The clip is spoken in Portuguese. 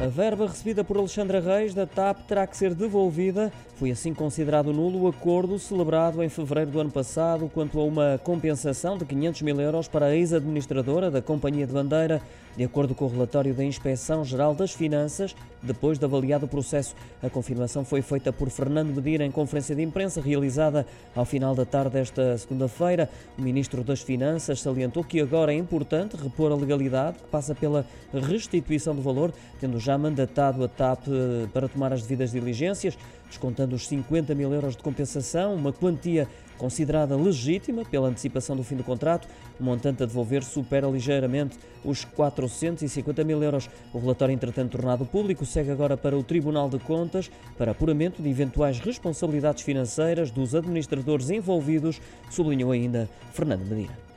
A verba recebida por Alexandra Reis da TAP terá que ser devolvida. Foi assim considerado nulo o acordo celebrado em fevereiro do ano passado quanto a uma compensação de 500 mil euros para a ex-administradora da Companhia de Bandeira, de acordo com o relatório da Inspeção Geral das Finanças, depois de avaliado o processo. A confirmação foi feita por Fernando Medina em conferência de imprensa realizada ao final da tarde desta segunda-feira. O Ministro das Finanças salientou que agora é importante repor a legalidade, que passa pela restituição do valor, tendo já mandatado a TAP eh, para tomar as devidas diligências, descontando os 50 mil euros de compensação, uma quantia considerada legítima pela antecipação do fim do contrato. O montante a devolver supera ligeiramente os 450 mil euros. O relatório, entretanto, tornado público, segue agora para o Tribunal de Contas para apuramento de eventuais responsabilidades financeiras dos administradores envolvidos, sublinhou ainda Fernando Medina.